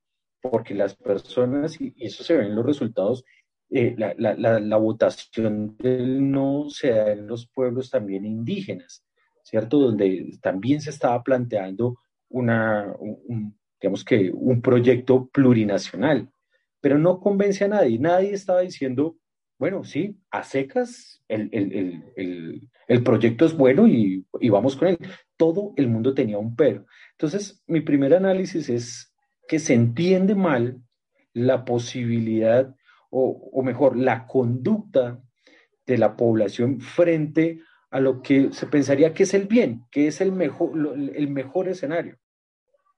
porque las personas, y eso se ve en los resultados, eh, la, votación del no se da en los pueblos también indígenas, ¿cierto? Donde también se estaba planteando una, digamos que un proyecto plurinacional pero no convence a nadie. Nadie estaba diciendo, bueno, sí, a secas, el, proyecto es bueno y, vamos con él. Todo el mundo tenía un pero. Entonces, mi primer análisis es que se entiende mal la posibilidad, o, o mejor, la conducta de la población frente a lo que se pensaría que es el bien, que es el mejor, el mejor escenario.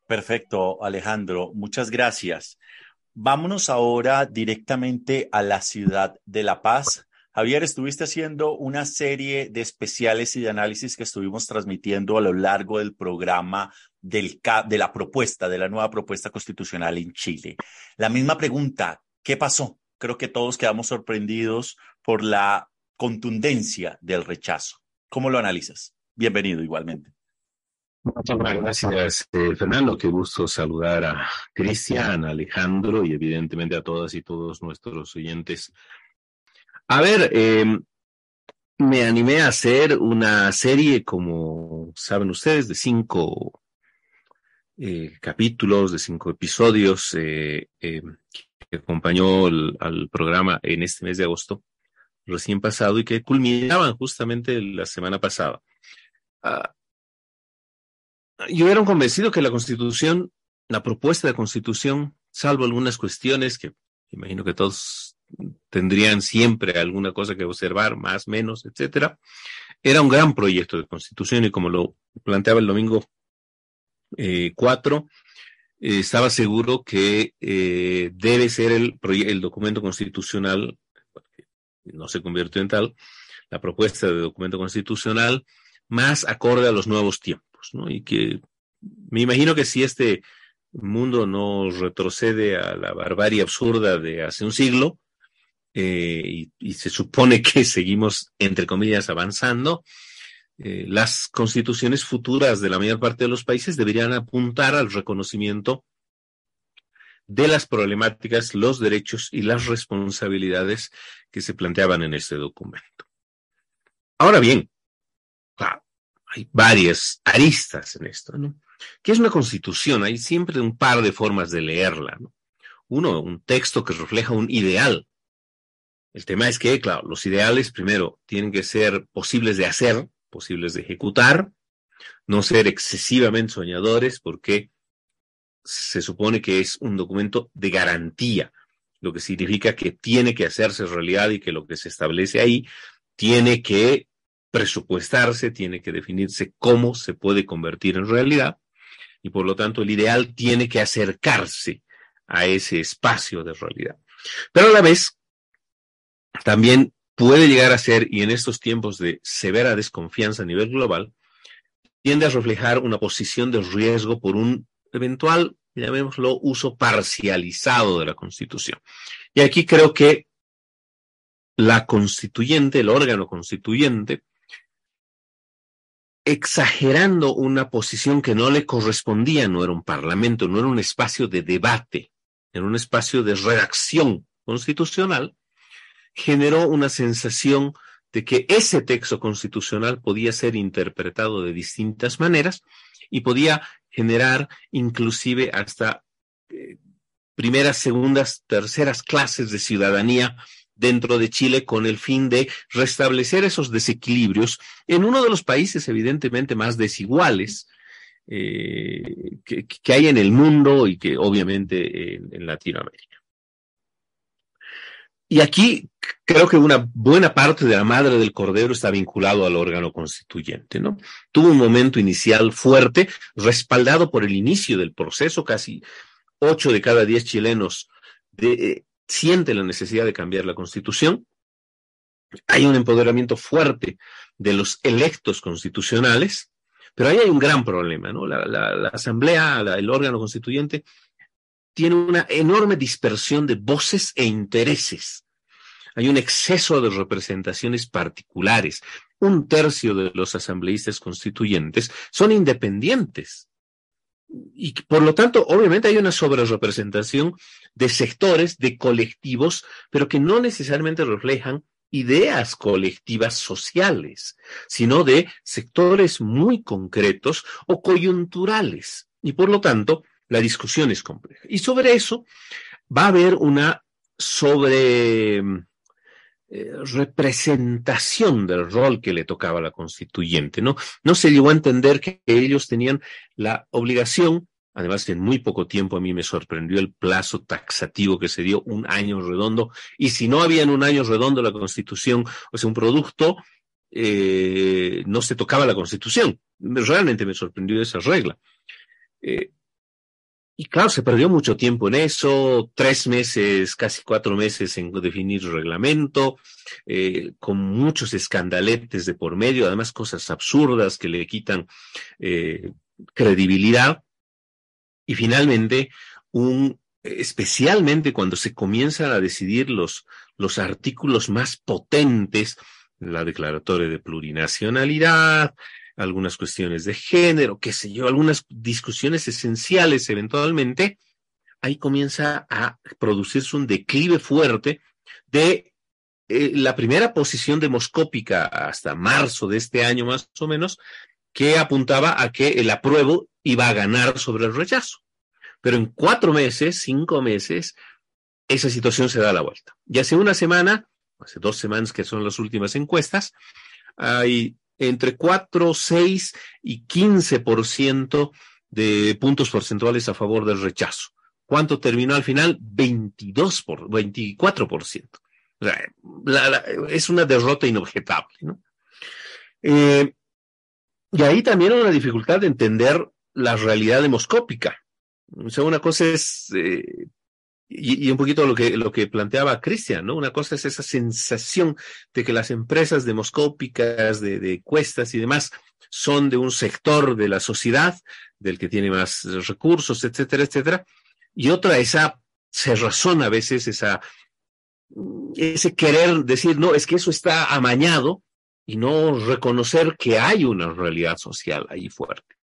Perfecto, Alejandro. Muchas gracias. Vámonos ahora directamente a la ciudad de La Paz. Javier, estuviste haciendo una serie de especiales y de análisis que estuvimos transmitiendo a lo largo del programa de la propuesta, de la nueva propuesta constitucional en Chile. La misma pregunta, ¿qué pasó? Creo que todos quedamos sorprendidos por la contundencia del rechazo. ¿Cómo lo analizas? Bienvenido igualmente. Muchas gracias, eh, Fernando. Qué gusto saludar a Cristian, a Alejandro y evidentemente a todas y todos nuestros oyentes. A ver, em, me animé a hacer una serie, como saben ustedes, de cinco eh, capítulos, de cinco episodios eh, em, que acompañó al programa en este mes de agosto recién pasado y que culminaban justamente la semana pasada. Ah, yo era convencido que la constitución, la propuesta de constitución, salvo algunas cuestiones que imagino que todos tendrían siempre alguna cosa que observar, más, menos, etcétera, era un gran proyecto de constitución y como lo planteaba el domingo 4, eh, eh, estaba seguro que eh, debe ser el, el documento constitucional, no se convirtió en tal, la propuesta de documento constitucional más acorde a los nuevos tiempos. Y que me imagino que si este mundo no retrocede a la barbarie absurda de hace un siglo, eh, y, se supone que (laughs) seguimos, entre comillas, avanzando, eh, las constituciones futuras de la mayor parte de los países deberían apuntar al reconocimiento de las problemáticas, los derechos y las responsabilidades que se planteaban en este documento. Ahora bien, hay varias aristas en esto, ¿no? ¿Qué es una constitución? Hay siempre un par de formas de leerla, ¿no? Uno, un texto que refleja un ideal. El tema es que, claro, los ideales primero tienen que ser posibles de hacer, posibles de ejecutar, no ser excesivamente soñadores porque se supone que es un documento de garantía, lo que significa que tiene que hacerse realidad y que lo que se establece ahí tiene que presupuestarse, tiene que definirse cómo se puede convertir en realidad y por lo tanto el ideal tiene que acercarse a ese espacio de realidad. Pero a la vez, también puede llegar a ser, y en estos tiempos de severa desconfianza a nivel global, tiende a reflejar una posición de riesgo por un eventual, llamémoslo, uso parcializado de la Constitución. Y aquí creo que la constituyente, el órgano constituyente, exagerando una posición que no le correspondía, no era un parlamento, no era un espacio de debate, era un espacio de redacción constitucional, generó una sensación de que ese texto constitucional podía ser interpretado de distintas maneras y podía generar inclusive hasta eh, primeras, segundas, terceras clases de ciudadanía dentro de Chile con el fin de restablecer esos desequilibrios en uno de los países evidentemente más desiguales eh, que, hay en el mundo y que obviamente en, Latinoamérica. Y aquí creo que una buena parte de la madre del cordero está vinculado al órgano constituyente, ¿no? Tuvo un momento inicial fuerte, respaldado por el inicio del proceso, casi ocho de cada diez chilenos de, eh, siente la necesidad de cambiar la constitución. Hay un empoderamiento fuerte de los electos constitucionales, pero ahí hay un gran problema, ¿no? La, asamblea, el órgano constituyente, tiene una enorme dispersión de voces e intereses. Hay un exceso de representaciones particulares. Un tercio de los asambleístas constituyentes son independientes y por lo tanto, obviamente hay una sobrerepresentación de sectores, de colectivos, pero que no necesariamente reflejan ideas colectivas sociales, sino de sectores muy concretos o coyunturales. Y por lo tanto, la discusión es compleja. Y sobre eso va a haber una sobre eh, representación del rol que le tocaba a la constituyente, ¿no? No se llegó a entender que ellos tenían la obligación Además, en muy poco tiempo a mí me sorprendió el plazo taxativo que se dio, un año redondo. Y si no había en un año redondo la Constitución, o sea, un producto, eh, no se tocaba la Constitución. Realmente me sorprendió esa regla. Eh, y claro, se perdió mucho tiempo en eso, tres meses, casi cuatro meses en definir reglamento, eh, con muchos escandaletes de por medio, además cosas absurdas que le quitan eh, credibilidad. Y finalmente, un, especialmente cuando se comienzan a decidir los, los artículos más potentes, la declaratoria de plurinacionalidad, algunas cuestiones de género, qué sé yo, algunas discusiones esenciales eventualmente, ahí comienza a producirse un declive fuerte de eh, la primera posición demoscópica hasta marzo de este año más o menos, que apuntaba a que el apruebo iba a ganar sobre el rechazo. Pero en cuatro meses, cinco meses, esa situación se da la vuelta. Y hace una semana, hace dos semanas que son las últimas encuestas, hay entre 4, 6 y 15% de puntos porcentuales a favor del rechazo. ¿Cuánto terminó al final? 22 por, 24%. O sea, es una derrota inobjetable. ¿no? Eh, y ahí también una dificultad de entender la realidad demoscópica. O sea, una cosa es eh, y, un poquito lo que, lo que planteaba Cristian, ¿no? Una cosa es esa sensación de que las empresas demoscópicas, de, de cuestas y demás, son de un sector de la sociedad, del que tiene más recursos, etcétera, etcétera. Y otra, esa razona a veces, esa, ese querer decir, no, es que eso está amañado y no reconocer que hay una realidad social ahí fuerte.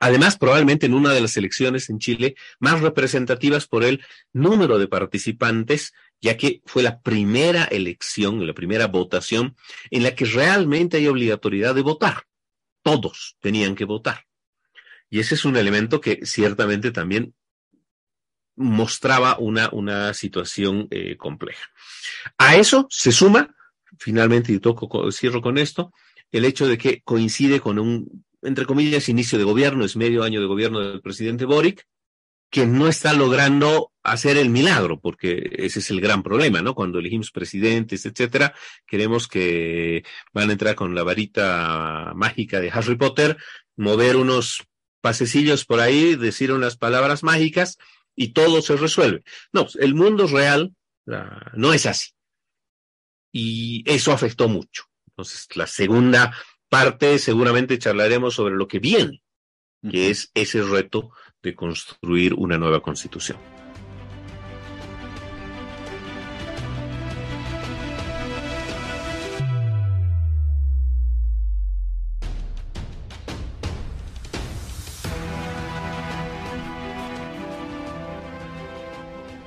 Además, probablemente en una de las elecciones en Chile más representativas por el número de participantes, ya que fue la primera elección, la primera votación en la que realmente hay obligatoriedad de votar. Todos tenían que votar. Y ese es un elemento que ciertamente también mostraba una, una situación eh, compleja. A eso se suma, finalmente, y toco, cierro con esto, el hecho de que coincide con un entre comillas, inicio de gobierno, es medio año de gobierno del presidente Boric, que no está logrando hacer el milagro, porque ese es el gran problema, ¿no? Cuando elegimos presidentes, etcétera, queremos que van a entrar con la varita mágica de Harry Potter, mover unos pasecillos por ahí, decir unas palabras mágicas y todo se resuelve. No, el mundo real no es así. Y eso afectó mucho. Entonces, la segunda parte seguramente charlaremos sobre lo que viene, que es ese reto de construir una nueva constitución.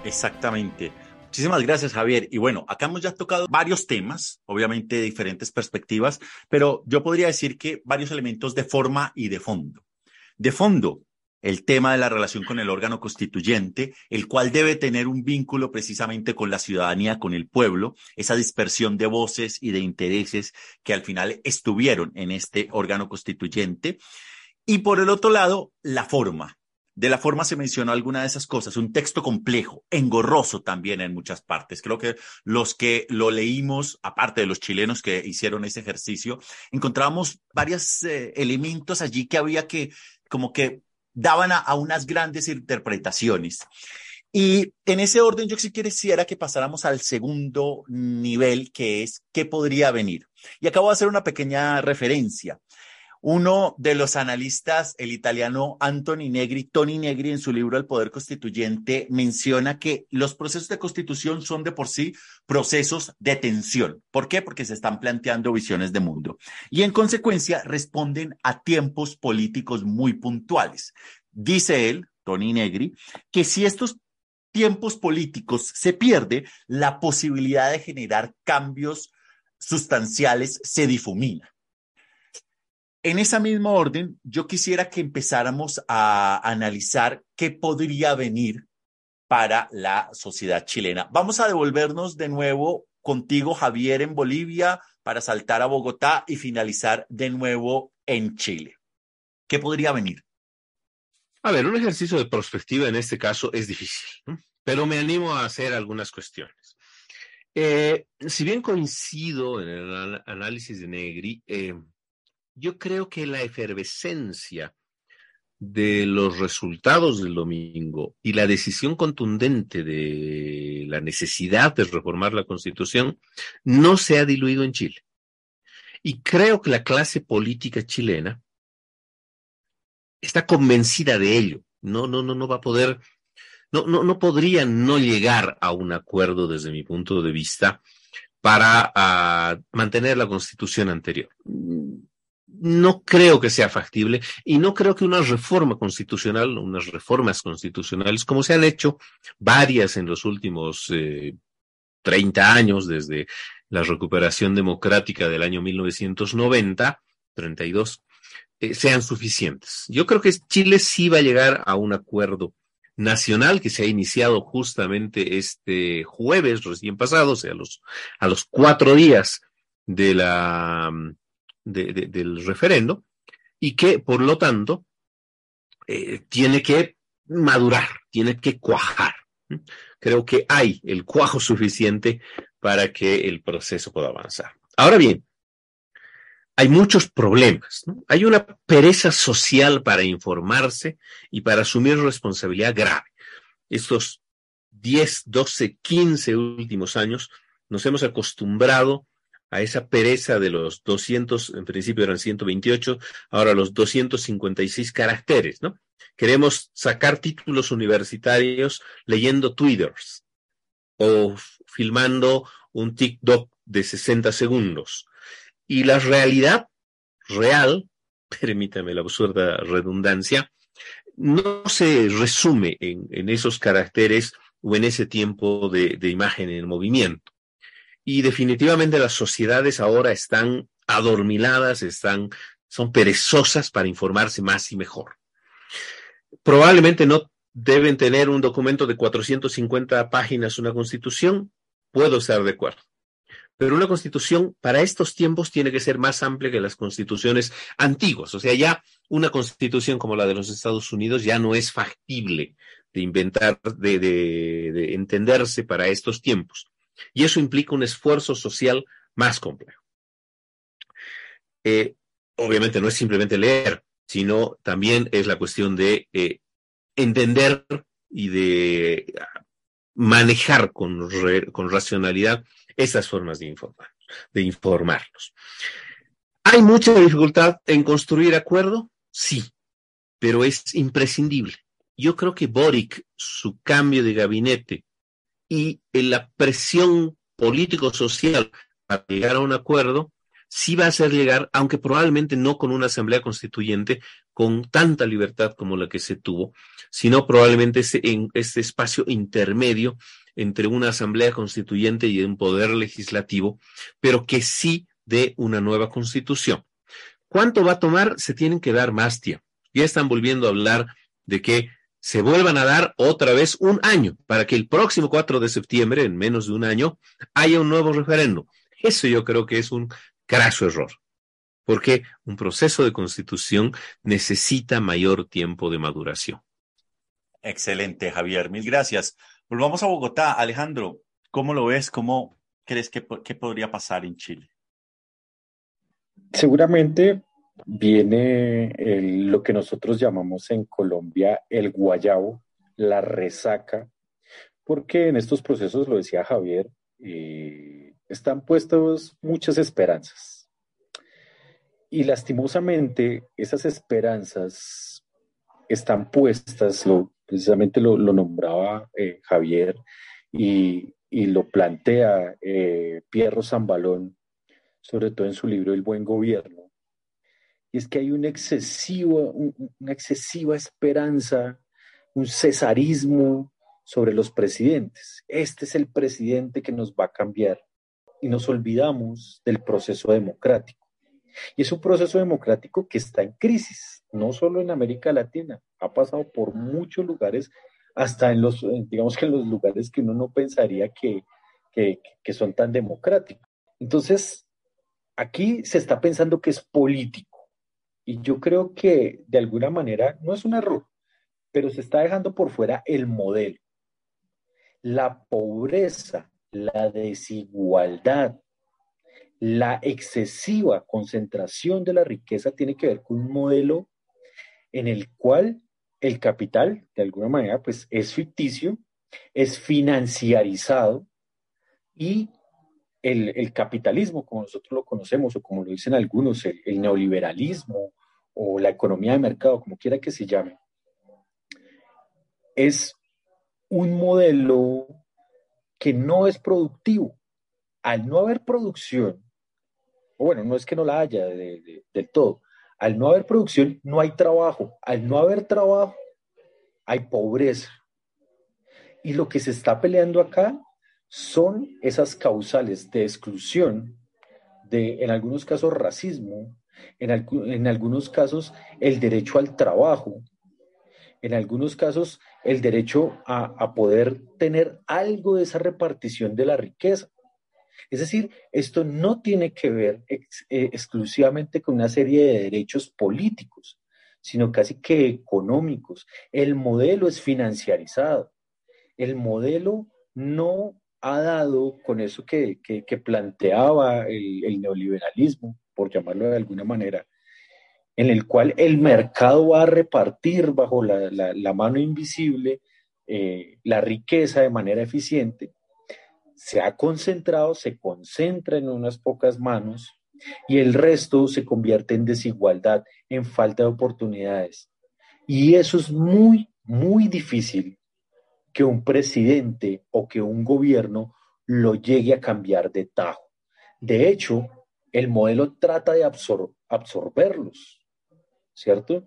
Exactamente. Muchísimas gracias, Javier. Y bueno, acá hemos ya tocado varios temas, obviamente de diferentes perspectivas, pero yo podría decir que varios elementos de forma y de fondo. De fondo, el tema de la relación con el órgano constituyente, el cual debe tener un vínculo precisamente con la ciudadanía, con el pueblo, esa dispersión de voces y de intereses que al final estuvieron en este órgano constituyente. Y por el otro lado, la forma, de la forma se mencionó alguna de esas cosas, un texto complejo, engorroso también en muchas partes. Creo que los que lo leímos, aparte de los chilenos que hicieron ese ejercicio, encontramos varios eh, elementos allí que había que, como que daban a, unas grandes interpretaciones. Y en ese orden, yo sí quisiera que pasáramos al segundo nivel, que es qué podría venir. Y acabo de hacer una pequeña referencia. Uno de los analistas, el italiano Anthony Negri, Tony Negri, en su libro El Poder Constituyente, menciona que los procesos de constitución son de por sí procesos de tensión. ¿Por qué? Porque se están planteando visiones de mundo. Y en consecuencia responden a tiempos políticos muy puntuales. Dice él, Tony Negri, que si estos tiempos políticos se pierde, la posibilidad de generar cambios sustanciales se difumina. En esa misma orden, yo quisiera que empezáramos a analizar qué podría venir para la sociedad chilena. Vamos a devolvernos de nuevo contigo, Javier, en Bolivia, para saltar a Bogotá y finalizar de nuevo en Chile. ¿Qué podría venir? A ver, un ejercicio de perspectiva en este caso es difícil, pero me animo a hacer algunas cuestiones. Eh, si bien coincido en el análisis de Negri, eh, yo creo que la efervescencia de los resultados del domingo y la decisión contundente de la necesidad de reformar la Constitución no se ha diluido en Chile. Y creo que la clase política chilena está convencida de ello. No, no, no, no va a poder, no, no, no podría no llegar a un acuerdo desde mi punto de vista para uh, mantener la constitución anterior no creo que sea factible y no creo que una reforma constitucional, unas reformas constitucionales, como se han hecho varias en los últimos eh, 30 años, desde la recuperación democrática del año 1990, 32, eh, sean suficientes. Yo creo que Chile sí va a llegar a un acuerdo nacional que se ha iniciado justamente este jueves recién pasado, o sea, a los, a los cuatro días de la del referendo y que, por lo tanto, eh, tiene que madurar, tiene que cuajar. Creo que hay el cuajo suficiente para que el proceso pueda avanzar. Ahora bien, hay muchos problemas. Hay una pereza social para informarse y para asumir responsabilidad grave. Estos 10, 12, 15 últimos años nos hemos acostumbrado a esa pereza de los 200, en principio eran 128, ahora los 256 caracteres, ¿no? Queremos sacar títulos universitarios leyendo twitters o filmando un TikTok de 60 segundos. Y la realidad real, (laughs) permítame la absurda redundancia, no se resume en, esos caracteres o en ese tiempo de, de imagen en movimiento. Y definitivamente las sociedades ahora están adormiladas, están, son perezosas para informarse más y mejor. Probablemente no deben tener un documento de 450 páginas, una constitución, puedo estar de acuerdo. Pero una constitución para estos tiempos tiene que ser más amplia que las constituciones antiguas. O sea, ya una constitución como la de los Estados Unidos ya no es factible de inventar, de, de, de entenderse para estos tiempos. Y eso implica un esfuerzo social más complejo. Eh, obviamente no es simplemente leer, sino también es la cuestión de eh, entender y de manejar con, con racionalidad esas formas de informar, de informarnos. ¿Hay mucha dificultad en construir acuerdo? Sí, pero es imprescindible. Yo creo que Boric, su cambio de gabinete y la presión político-social para llegar a un acuerdo sí va a hacer llegar, aunque probablemente no con una asamblea constituyente con tanta libertad como la que se tuvo, sino probablemente en este espacio intermedio entre una asamblea constituyente y un poder legislativo, pero que sí de una nueva constitución. ¿Cuánto va a tomar? Se tienen que dar más tiempo. Ya están volviendo a hablar de que se vuelvan a dar otra vez un año para que el próximo 4 de septiembre, en menos de un año, haya un nuevo referendo. Eso yo creo que es un craso error, porque un proceso de constitución necesita mayor tiempo de maduración. Excelente, Javier. Mil gracias. Volvamos a Bogotá. Alejandro, ¿cómo lo ves? ¿Cómo crees que, que podría pasar en Chile? Seguramente viene lo que nosotros llamamos en Colombia el guayabo, la resaca, porque en estos procesos, lo decía Javier, eh, están puestas muchas esperanzas. Y lastimosamente esas esperanzas están puestas, precisamente lo, nombraba eh, Javier y, lo plantea eh, Pierro Zambalón, sobre todo en su libro El buen gobierno y es que hay un excesivo, una excesiva esperanza, un cesarismo sobre los presidentes. Este es el presidente que nos va a cambiar y nos olvidamos del proceso democrático. Y es un proceso democrático que está en crisis, no solo en América Latina, ha pasado por muchos lugares, hasta en los, digamos que en los lugares que uno no pensaría que, que son tan democráticos. Entonces, aquí se está pensando que es político y yo creo que de alguna manera no es un error, pero se está dejando por fuera el modelo. La pobreza, la desigualdad, la excesiva concentración de la riqueza tiene que ver con un modelo en el cual el capital, de alguna manera, pues es ficticio, es financiarizado y el, capitalismo, como nosotros lo conocemos, o como lo dicen algunos, el, neoliberalismo o la economía de mercado, como quiera que se llame, es un modelo que no es productivo. Al no haber producción, bueno, no es que no la haya del todo, al no haber producción no hay trabajo, al no haber trabajo hay pobreza. Y lo que se está peleando acá son esas causales de exclusión, de en algunos casos racismo, en, en algunos casos el derecho al trabajo, en algunos casos el derecho a, a, poder tener algo de esa repartición de la riqueza. Es decir, esto no tiene que ver eh, exclusivamente con una serie de derechos políticos, sino casi que económicos. El modelo es financiarizado. El modelo no ha dado con eso que, planteaba el, neoliberalismo, por llamarlo de alguna manera, en el cual el mercado va a repartir bajo la, mano invisible eh, la riqueza de manera eficiente, se ha concentrado, se concentra en unas pocas manos y el resto se convierte en desigualdad, en falta de oportunidades. Y eso es muy, muy difícil que un presidente o que un gobierno lo llegue a cambiar de tajo. De hecho, el modelo trata de absorberlos, ¿cierto?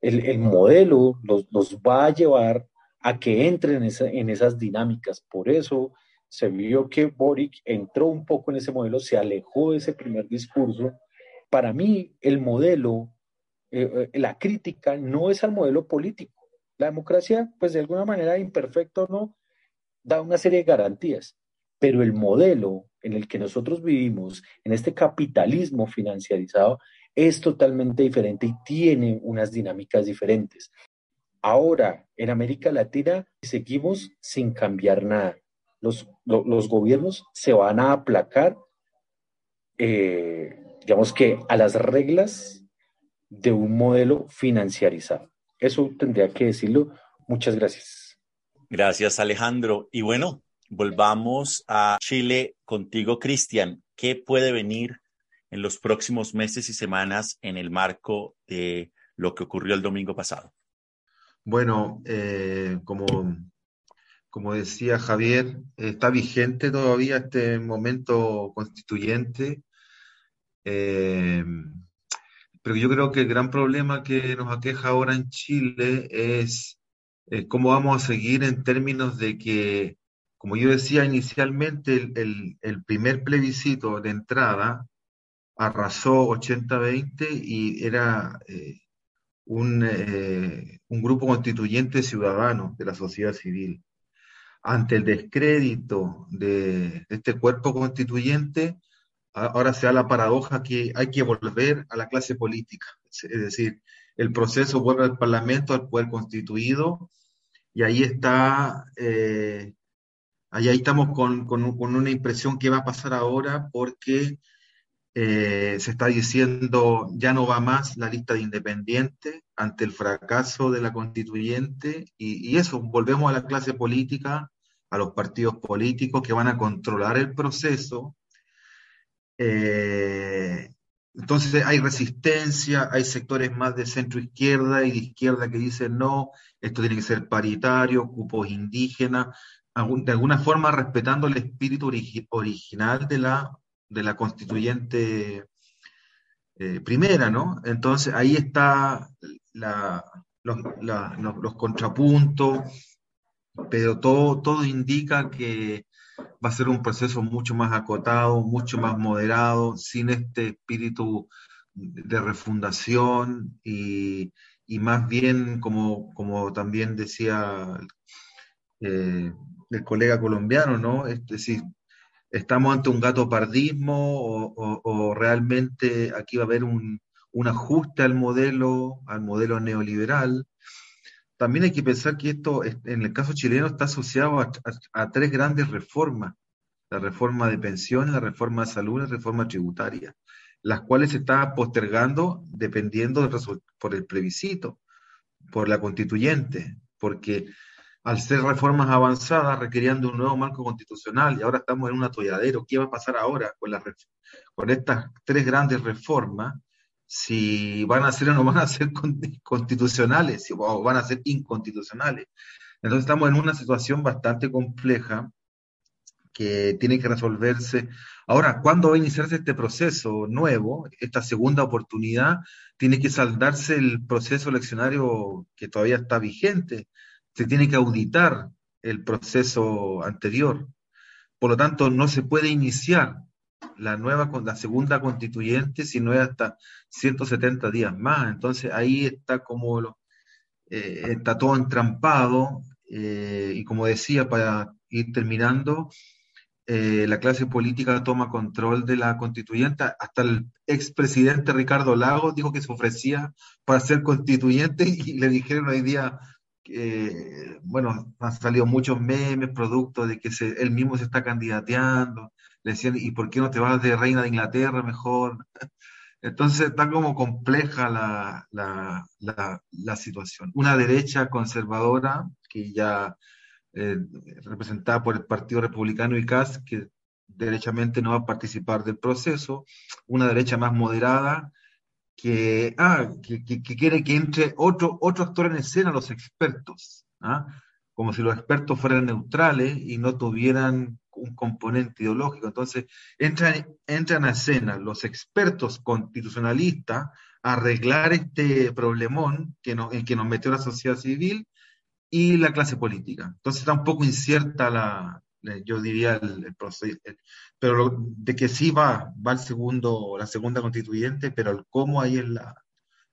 El, modelo los, va a llevar a que entren en, esas dinámicas. Por eso se vio que Boric entró un poco en ese modelo, se alejó de ese primer discurso. Para mí, el modelo, eh, eh, la crítica no es al modelo político, la democracia, pues de alguna manera imperfecto o no, da una serie de garantías, pero el modelo en el que nosotros vivimos, en este capitalismo financiarizado, es totalmente diferente y tiene unas dinámicas diferentes. Ahora, en América Latina, seguimos sin cambiar nada. Los, los gobiernos se van a aplacar, eh, digamos que a las reglas de un modelo financiarizado. Eso tendría que decirlo. Muchas gracias. Gracias, Alejandro. Y bueno, volvamos a Chile contigo, Cristian. ¿Qué puede venir en los próximos meses y semanas en el marco de lo que ocurrió el domingo pasado? Bueno, eh, como, como decía Javier, está vigente todavía este momento constituyente. Eh, pero yo creo que el gran problema que nos aqueja ahora en Chile es eh, cómo vamos a seguir en términos de que, como yo decía inicialmente, el, primer plebiscito de entrada arrasó 80-20 y era eh, un, eh, un grupo constituyente ciudadano de la sociedad civil. Ante el descrédito de este cuerpo constituyente, ahora se da la paradoja que hay que volver a la clase política, es decir, el proceso vuelve al Parlamento, al poder constituido, y ahí está, eh, ahí, estamos con, una impresión que va a pasar ahora porque eh, se está diciendo ya no va más la lista de independientes ante el fracaso de la constituyente, y, y eso, volvemos a la clase política, a los partidos políticos que van a controlar el proceso eh, entonces hay resistencia, hay sectores más de centro izquierda y de izquierda que dicen no, esto tiene que ser paritario, cupos indígenas, de alguna forma respetando el espíritu original de la, de la constituyente eh, primera, ¿no? Entonces ahí está los, los, contrapuntos, pero todo, todo indica que va a ser un proceso mucho más acotado, mucho más moderado, sin este espíritu de refundación y, más bien, como, como también decía eh, el colega colombiano, ¿no? Es decir, ¿estamos ante un gato pardismo o, realmente aquí va a haber un, un, ajuste al modelo, al modelo neoliberal? También hay que pensar que esto, en el caso chileno, está asociado a, tres grandes reformas. La reforma de pensiones, la reforma de salud, la reforma tributaria, las cuales se están postergando dependiendo por el plebiscito, por la constituyente, porque al ser reformas avanzadas requerían de un nuevo marco constitucional y ahora estamos en un atolladero. ¿Qué va a pasar ahora con estas tres grandes reformas? Si van a ser o no van a ser constitucionales, o van a ser inconstitucionales. Entonces estamos en una situación bastante compleja que tiene que resolverse. Ahora, ¿cuándo va a iniciarse este proceso nuevo, esta segunda oportunidad? Tiene que saldarse el proceso eleccionario que todavía está vigente se tiene que auditar el proceso anterior. Por lo tanto, no se puede iniciar la nueva, la segunda constituyente si no es hasta 170 días más. Entonces ahí está como lo, eh, está todo entrampado eh, y como decía, para ir terminando, eh, la clase política toma control de la constituyente. Hasta el expresidente Ricardo Lagos dijo que se ofrecía para ser constituyente (laughs) y le dijeron hoy día, eh, bueno, han salido muchos memes, producto de que se, él mismo se está candidateando, le decían, ¿y por qué no te vas de reina de Inglaterra mejor? (laughs) Entonces está como compleja la, la, la, situación. Una derecha conservadora, que ya eh, representada por el Partido Republicano y CAS, que derechamente no va a participar del proceso, una derecha más moderada, que, ah, que, quiere que entre otro, otro actor en escena, los expertos, ¿ah? como si los expertos fueran neutrales y no tuvieran un componente ideológico. Entonces, entran, entran a escena los expertos constitucionalistas a arreglar este problemón que en que nos metió la sociedad civil y la clase política. Entonces está un poco incierta la, yo diría el, proceso, pero de que sí va, va el segundo, la segunda constituyente, pero el cómo ahí es la,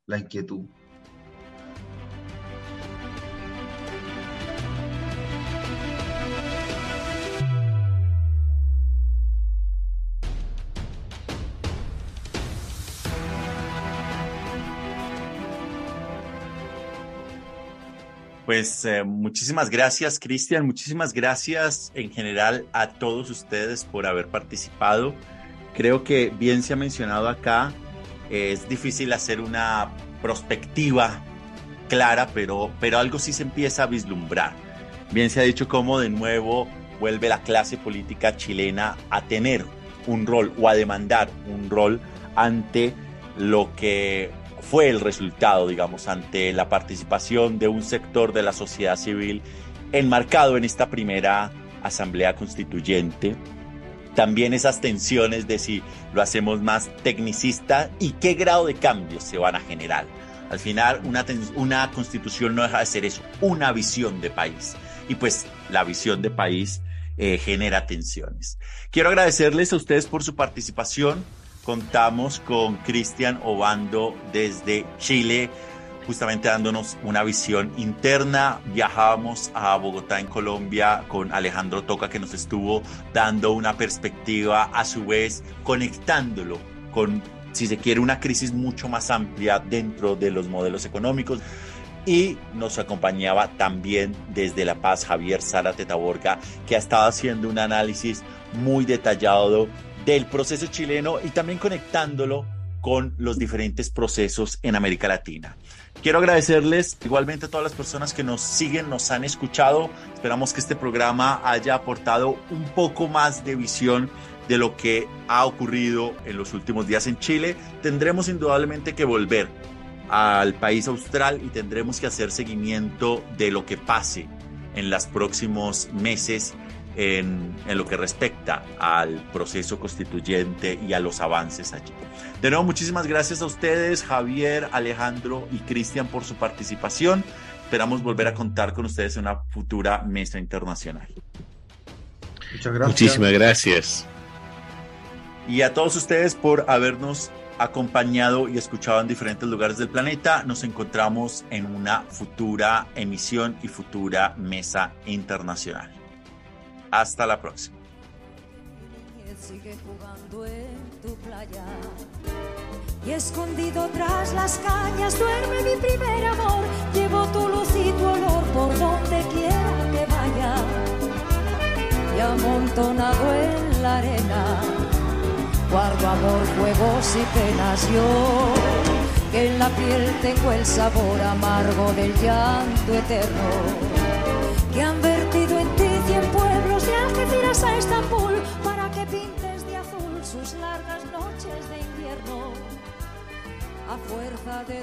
la inquietud. Pues eh, muchísimas gracias, Cristian. Muchísimas gracias en general a todos ustedes por haber participado. Creo que bien se ha mencionado acá, es difícil hacer una prospectiva clara, pero, pero algo sí se empieza a vislumbrar. Bien se ha dicho cómo de nuevo vuelve la clase política chilena a tener un rol o a demandar un rol ante lo que fue el resultado, digamos, ante la participación de un sector de la sociedad civil enmarcado en esta primera asamblea constituyente. También esas tensiones de si lo hacemos más tecnicista y qué grado de cambios se van a generar. Al final, una, una constitución no deja de ser eso, una visión de país. Y pues la visión de país eh, genera tensiones. Quiero agradecerles a ustedes por su participación contamos con Cristian Obando desde Chile, justamente dándonos una visión interna. Viajábamos a Bogotá, en Colombia, con Alejandro Toca, que nos estuvo dando una perspectiva, a su vez, conectándolo con, si se quiere, una crisis mucho más amplia dentro de los modelos económicos. Y nos acompañaba también desde La Paz Javier Zárate Taborga, que ha estado haciendo un análisis muy detallado del proceso chileno y también conectándolo con los diferentes procesos en América Latina. Quiero agradecerles igualmente a todas las personas que nos siguen, nos han escuchado. Esperamos que este programa haya aportado un poco más de visión de lo que ha ocurrido en los últimos días en Chile. Tendremos indudablemente que volver al país austral y tendremos que hacer seguimiento de lo que pase en los próximos meses en, lo que respecta al proceso constituyente y a los avances allí. De nuevo, muchísimas gracias a ustedes, Javier, Alejandro y Cristian, por su participación. Esperamos volver a contar con ustedes en una futura mesa internacional. Muchas gracias. Muchísimas gracias. Y a todos ustedes por habernos acompañado y escuchado en diferentes lugares del planeta. Nos encontramos en una futura emisión y futura mesa internacional. Hasta la próxima. Sigue jugando en tu playa Y escondido tras las cañas duerme mi primer amor. Llevo tu luz y tu olor por donde quiera que vaya. Y amontonado en la arena, guardo amor, fuegos y penas yo. Que en la piel tengo el sabor amargo del llanto eterno. Que han vertido en pueblos de Algeciras a Estambul para que pintes de azul sus largas noches de invierno. A fuerza de